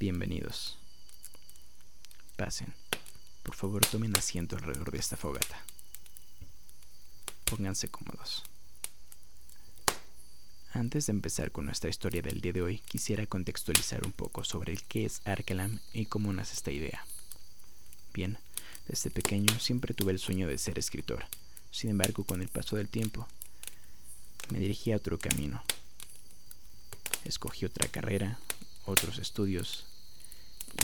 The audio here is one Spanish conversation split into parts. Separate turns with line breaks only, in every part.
Bienvenidos. Pasen. Por favor, tomen asiento alrededor de esta fogata. Pónganse cómodos. Antes de empezar con nuestra historia del día de hoy, quisiera contextualizar un poco sobre el qué es Arkalam y cómo nace esta idea. Bien, desde pequeño siempre tuve el sueño de ser escritor. Sin embargo, con el paso del tiempo, me dirigí a otro camino. Escogí otra carrera, otros estudios,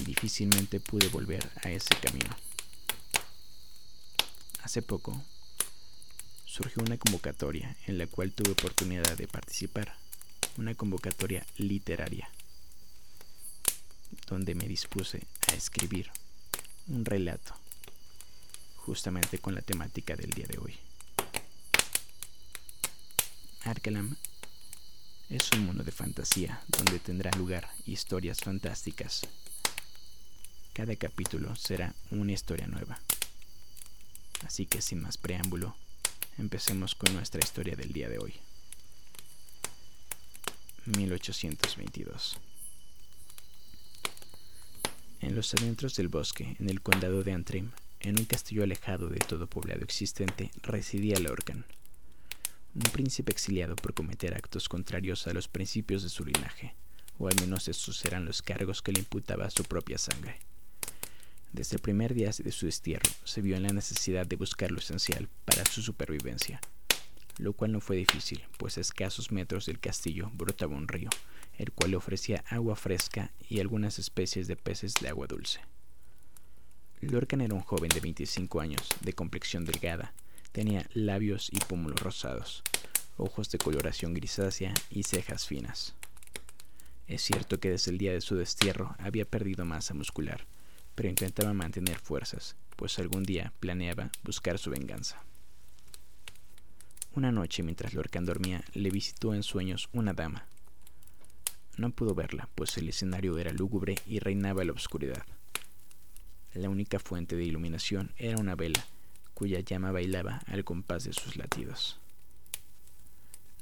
difícilmente pude volver a ese camino. Hace poco surgió una convocatoria en la cual tuve oportunidad de participar, una convocatoria literaria, donde me dispuse a escribir un relato justamente con la temática del día de hoy. Arkelam es un mundo de fantasía donde tendrá lugar historias fantásticas. Cada capítulo será una historia nueva. Así que sin más preámbulo, empecemos con nuestra historia del día de hoy. 1822. En los adentros del bosque, en el condado de Antrim, en un castillo alejado de todo poblado existente, residía Lorcan, un príncipe exiliado por cometer actos contrarios a los principios de su linaje, o al menos esos eran los cargos que le imputaba su propia sangre. Desde el primer día de su destierro, se vio en la necesidad de buscar lo esencial para su supervivencia, lo cual no fue difícil, pues a escasos metros del castillo brotaba un río, el cual le ofrecía agua fresca y algunas especies de peces de agua dulce. Lorcan era un joven de 25 años, de complexión delgada, tenía labios y pómulos rosados, ojos de coloración grisácea y cejas finas. Es cierto que desde el día de su destierro había perdido masa muscular, pero intentaba mantener fuerzas, pues algún día planeaba buscar su venganza. Una noche mientras Lorcan dormía, le visitó en sueños una dama. No pudo verla, pues el escenario era lúgubre y reinaba la oscuridad. La única fuente de iluminación era una vela, cuya llama bailaba al compás de sus latidos.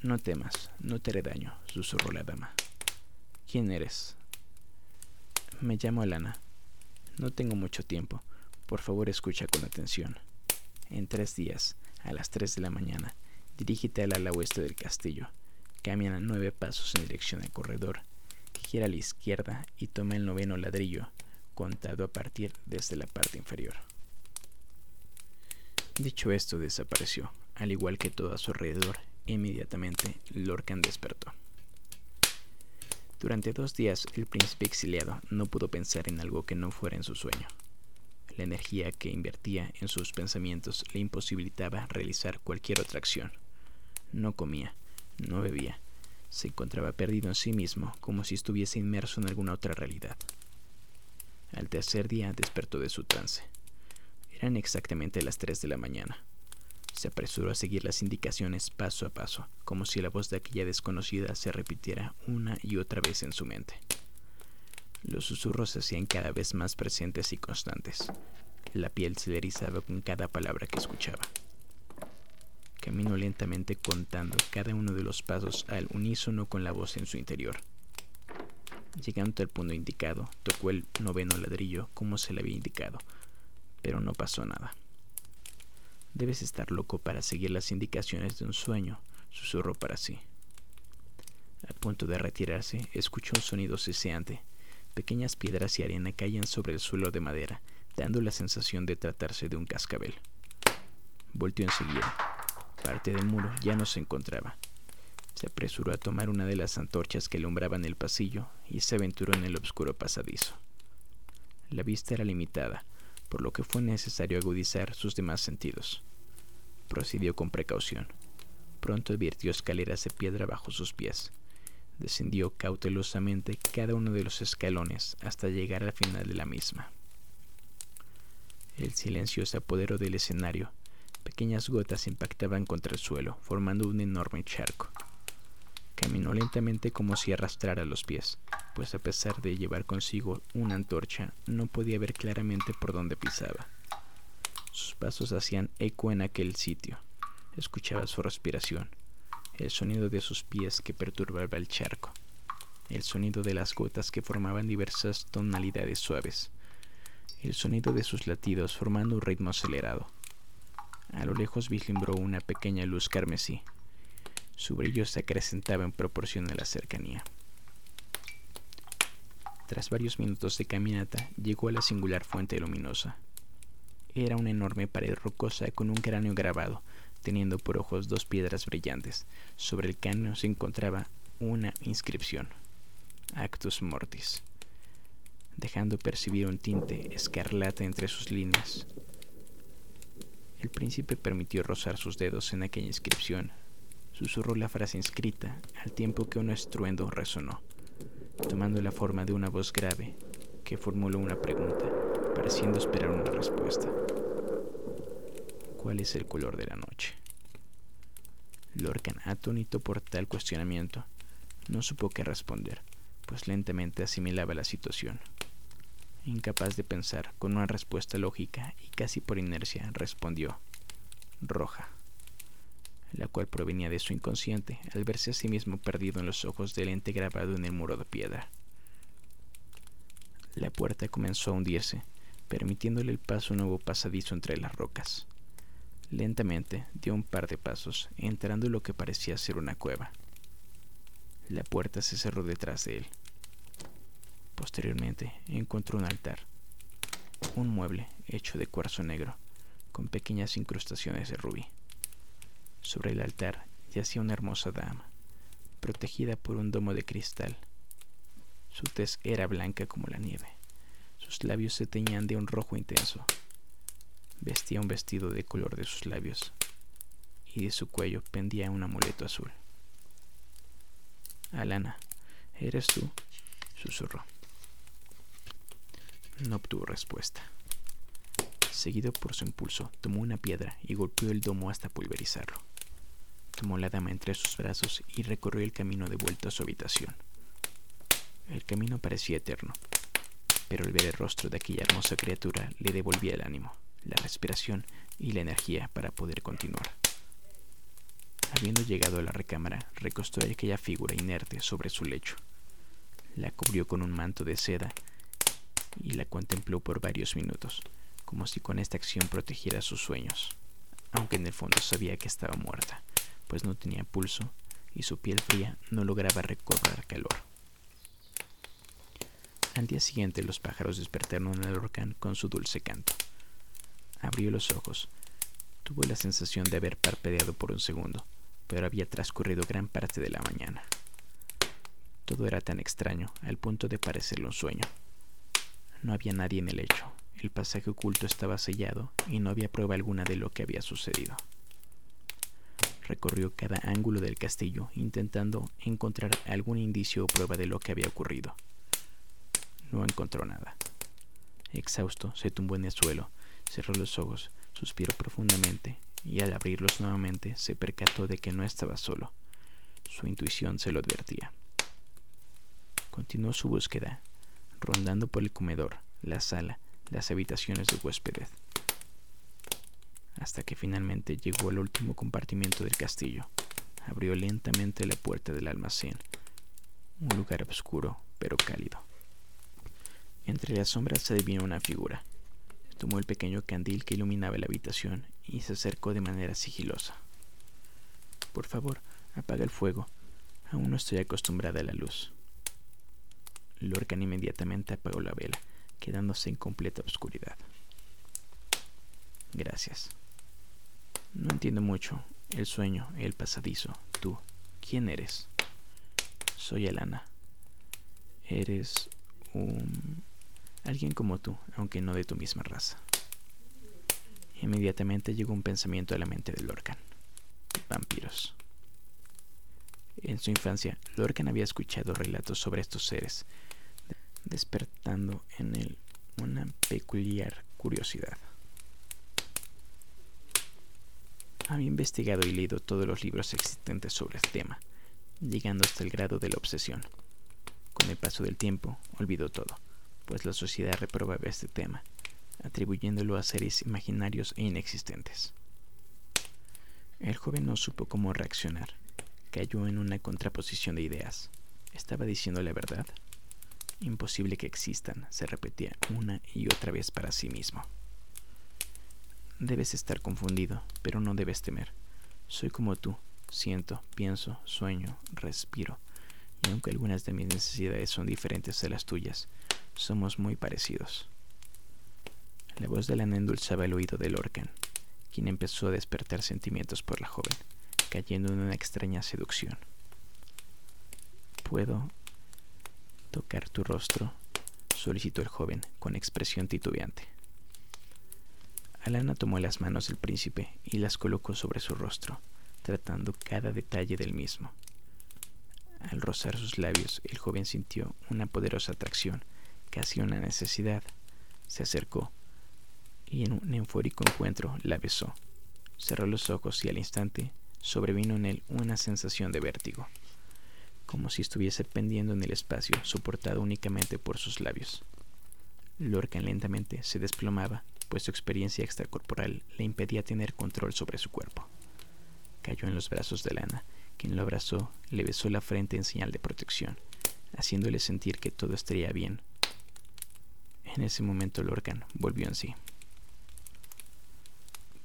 No temas, no te haré daño, susurró la dama. ¿Quién eres? Me llamo Alana. No tengo mucho tiempo. Por favor, escucha con atención. En tres días, a las tres de la mañana, dirígete al ala oeste del castillo. Camina nueve pasos en dirección al corredor. Gira a la izquierda y toma el noveno ladrillo contado a partir desde la parte inferior. Dicho esto, desapareció, al igual que todo a su alrededor. Inmediatamente, Lorcan despertó. Durante dos días, el príncipe exiliado no pudo pensar en algo que no fuera en su sueño. La energía que invertía en sus pensamientos le imposibilitaba realizar cualquier otra acción. No comía, no bebía, se encontraba perdido en sí mismo, como si estuviese inmerso en alguna otra realidad. Al tercer día despertó de su trance. Eran exactamente las tres de la mañana. Se apresuró a seguir las indicaciones paso a paso, como si la voz de aquella desconocida se repitiera una y otra vez en su mente. Los susurros se hacían cada vez más presentes y constantes. La piel se le erizaba con cada palabra que escuchaba. Caminó lentamente contando cada uno de los pasos al unísono con la voz en su interior. Llegando al punto indicado, tocó el noveno ladrillo como se le había indicado, pero no pasó nada. Debes estar loco para seguir las indicaciones de un sueño, susurró para sí. A punto de retirarse, escuchó un sonido ceseante. Pequeñas piedras y arena caían sobre el suelo de madera, dando la sensación de tratarse de un cascabel. Volteó enseguida. Parte del muro ya no se encontraba. Se apresuró a tomar una de las antorchas que alumbraban el pasillo y se aventuró en el oscuro pasadizo. La vista era limitada, por lo que fue necesario agudizar sus demás sentidos. Procedió con precaución. Pronto advirtió escaleras de piedra bajo sus pies. Descendió cautelosamente cada uno de los escalones hasta llegar al final de la misma. El silencio se apoderó del escenario. Pequeñas gotas impactaban contra el suelo, formando un enorme charco. Caminó lentamente como si arrastrara los pies, pues a pesar de llevar consigo una antorcha, no podía ver claramente por dónde pisaba. Sus pasos hacían eco en aquel sitio. Escuchaba su respiración, el sonido de sus pies que perturbaba el charco, el sonido de las gotas que formaban diversas tonalidades suaves, el sonido de sus latidos formando un ritmo acelerado. A lo lejos vislumbró una pequeña luz carmesí. Su brillo se acrecentaba en proporción a la cercanía. Tras varios minutos de caminata, llegó a la singular fuente luminosa. Era una enorme pared rocosa con un cráneo grabado, teniendo por ojos dos piedras brillantes. Sobre el cráneo se encontraba una inscripción: Actus Mortis, dejando percibir un tinte escarlata entre sus líneas. El príncipe permitió rozar sus dedos en aquella inscripción. Susurró la frase inscrita al tiempo que un estruendo resonó, tomando la forma de una voz grave que formuló una pregunta, pareciendo esperar una respuesta. ¿Cuál es el color de la noche? Lorcan, atónito por tal cuestionamiento, no supo qué responder, pues lentamente asimilaba la situación. Incapaz de pensar con una respuesta lógica y casi por inercia, respondió roja, la cual provenía de su inconsciente al verse a sí mismo perdido en los ojos del ente grabado en el muro de piedra. La puerta comenzó a hundirse, permitiéndole el paso un nuevo pasadizo entre las rocas. Lentamente dio un par de pasos, entrando en lo que parecía ser una cueva. La puerta se cerró detrás de él. Posteriormente encontró un altar, un mueble hecho de cuarzo negro, con pequeñas incrustaciones de rubí. Sobre el altar yacía una hermosa dama, protegida por un domo de cristal. Su tez era blanca como la nieve. Sus labios se teñían de un rojo intenso. Vestía un vestido de color de sus labios y de su cuello pendía un amuleto azul. Alana, ¿eres tú? susurró. No obtuvo respuesta. Seguido por su impulso, tomó una piedra y golpeó el domo hasta pulverizarlo. La dama entre sus brazos y recorrió el camino de vuelta a su habitación. El camino parecía eterno, pero al ver el rostro de aquella hermosa criatura le devolvía el ánimo la respiración y la energía para poder continuar. Habiendo llegado a la recámara, recostó aquella figura inerte sobre su lecho. La cubrió con un manto de seda y la contempló por varios minutos, como si con esta acción protegiera sus sueños, aunque en el fondo sabía que estaba muerta, pues no tenía pulso y su piel fría no lograba recobrar calor. Al día siguiente los pájaros despertaron al Lorcan con su dulce canto. Abrió los ojos. Tuvo la sensación de haber parpadeado por un segundo, pero había transcurrido gran parte de la mañana. Todo era tan extraño, al punto de parecerle un sueño. No había nadie en el lecho, el pasaje oculto estaba sellado y no había prueba alguna de lo que había sucedido. Recorrió cada ángulo del castillo intentando encontrar algún indicio o prueba de lo que había ocurrido. No encontró nada. Exhausto, se tumbó en el suelo, Cerró los ojos, suspiró profundamente y al abrirlos nuevamente se percató de que no estaba solo. Su intuición se lo advertía. Continuó su búsqueda, rondando por el comedor, la sala, las habitaciones de huéspedes, hasta que finalmente llegó al último compartimiento del castillo. Abrió lentamente la puerta del almacén, un lugar oscuro pero cálido. Entre las sombras se adivinó una figura, Tomó el pequeño candil que iluminaba la habitación y se acercó de manera sigilosa. Por favor, apaga el fuego. Aún no estoy acostumbrada a la luz. Lorcan inmediatamente apagó la vela, quedándose en completa oscuridad. Gracias. No entiendo mucho. El sueño, el pasadizo. Tú. ¿Quién eres? Soy Alana. Eres un... Alguien como tú, aunque no de tu misma raza. Inmediatamente llegó un pensamiento a la mente de Lorcan. Vampiros. En su infancia, Lorcan había escuchado relatos sobre estos seres, despertando en él una peculiar curiosidad. Había investigado y leído todos los libros existentes sobre el tema, llegando hasta el grado de la obsesión. Con el paso del tiempo, olvidó todo pues la sociedad reprobaba este tema, atribuyéndolo a seres imaginarios e inexistentes. El joven no supo cómo reaccionar, cayó en una contraposición de ideas. ¿Estaba diciendo la verdad? Imposible que existan, se repetía una y otra vez para sí mismo. Debes estar confundido, pero no debes temer. Soy como tú, siento, pienso, sueño, respiro, y aunque algunas de mis necesidades son diferentes a las tuyas, somos muy parecidos. La voz de Lana endulzaba el oído de Lorcan, quien empezó a despertar sentimientos por la joven, cayendo en una extraña seducción. ¿Puedo tocar tu rostro? solicitó el joven, con expresión titubeante. Alana tomó las manos del príncipe y las colocó sobre su rostro, tratando cada detalle del mismo. Al rozar sus labios, el joven sintió una poderosa atracción, casi una necesidad. Se acercó y en un eufórico encuentro la besó. Cerró los ojos y al instante sobrevino en él una sensación de vértigo, como si estuviese pendiendo en el espacio, soportado únicamente por sus labios. Lorcan lentamente se desplomaba pues su experiencia extracorporal le impedía tener control sobre su cuerpo. Cayó en los brazos de Lana, quien lo abrazó, le besó la frente en señal de protección, haciéndole sentir que todo estaría bien. En ese momento Lorcan volvió en sí.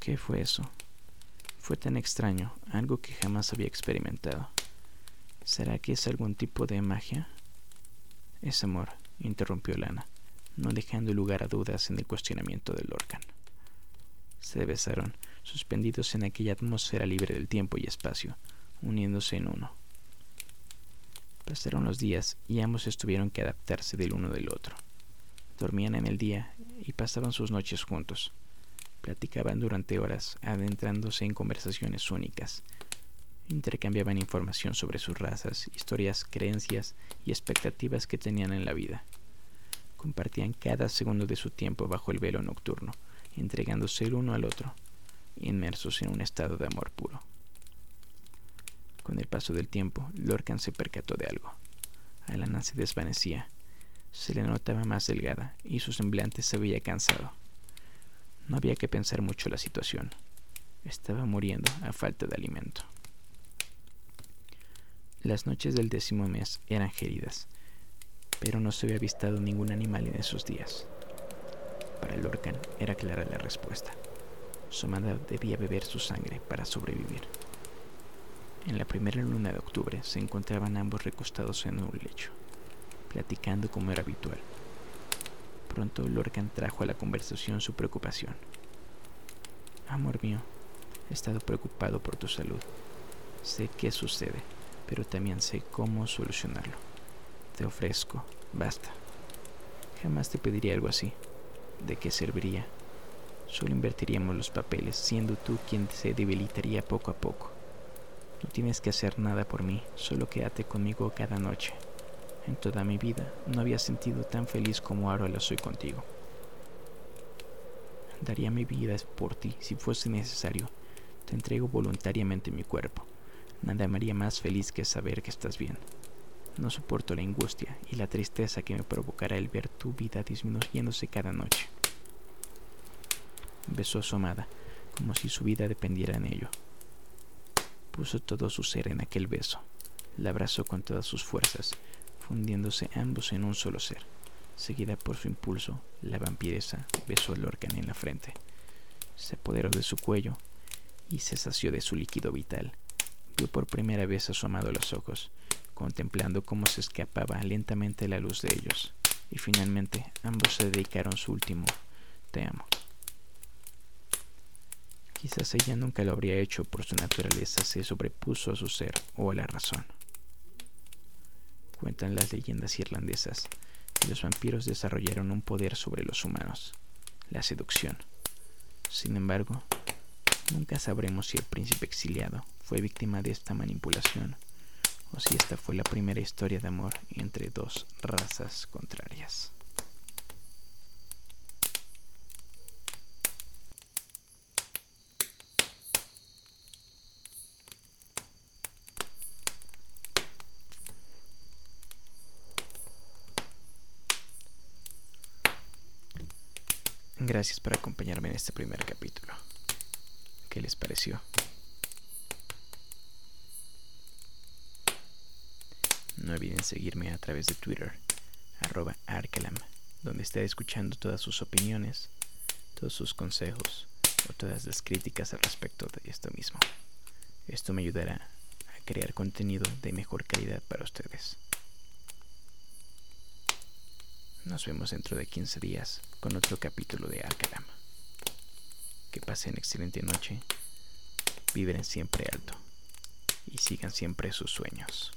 ¿Qué fue eso? Fue tan extraño, algo que jamás había experimentado. ¿Será que es algún tipo de magia? Es amor, interrumpió Lana no dejando lugar a dudas en el cuestionamiento del Lorcan. Se besaron, suspendidos en aquella atmósfera libre del tiempo y espacio, uniéndose en uno. Pasaron los días y ambos estuvieron que adaptarse del uno del otro. Dormían en el día y pasaban sus noches juntos. Platicaban durante horas, adentrándose en conversaciones únicas. Intercambiaban información sobre sus razas, historias, creencias y expectativas que tenían en la vida compartían cada segundo de su tiempo bajo el velo nocturno, entregándose el uno al otro, inmersos en un estado de amor puro. Con el paso del tiempo, Lorcan se percató de algo. Alana se desvanecía, se le notaba más delgada y su semblante se veía cansado. No había que pensar mucho la situación. Estaba muriendo a falta de alimento. Las noches del décimo mes eran geridas pero no se había avistado ningún animal en esos días. Para Lorcan era clara la respuesta. Su amada debía beber su sangre para sobrevivir. En la primera luna de octubre se encontraban ambos recostados en un lecho, platicando como era habitual. Pronto Lorcan trajo a la conversación su preocupación. Amor mío, he estado preocupado por tu salud. Sé qué sucede, pero también sé cómo solucionarlo. Te ofrezco, basta. Jamás te pediría algo así. ¿De qué serviría? Solo invertiríamos los papeles, siendo tú quien se debilitaría poco a poco. No tienes que hacer nada por mí, solo quédate conmigo cada noche. En toda mi vida no había sentido tan feliz como ahora lo soy contigo. Daría mi vida por ti si fuese necesario. Te entrego voluntariamente mi cuerpo. Nada me haría más feliz que saber que estás bien. No soporto la angustia y la tristeza que me provocará el ver tu vida disminuyéndose cada noche. Besó su amada, como si su vida dependiera en ello. Puso todo su ser en aquel beso. La abrazó con todas sus fuerzas, fundiéndose ambos en un solo ser. Seguida por su impulso, la vampiresa besó al Lorcan en la frente. Se apoderó de su cuello y se sació de su líquido vital. Vio por primera vez a su amado los ojos contemplando cómo se escapaba lentamente la luz de ellos, y finalmente ambos se dedicaron su último te amo. Quizás ella nunca lo habría hecho por su naturaleza, se sobrepuso a su ser o a la razón. Cuentan las leyendas irlandesas que los vampiros desarrollaron un poder sobre los humanos, la seducción. Sin embargo, nunca sabremos si el príncipe exiliado fue víctima de esta manipulación o si esta fue la primera historia de amor entre dos razas contrarias. Gracias por acompañarme en este primer capítulo. ¿Qué les pareció? No olviden seguirme a través de Twitter, arroba Arcalam, donde estaré escuchando todas sus opiniones, todos sus consejos o todas las críticas al respecto de esto mismo. Esto me ayudará a crear contenido de mejor calidad para ustedes. Nos vemos dentro de 15 días con otro capítulo de Arcalam. Que pasen excelente noche, vibren siempre alto y sigan siempre sus sueños.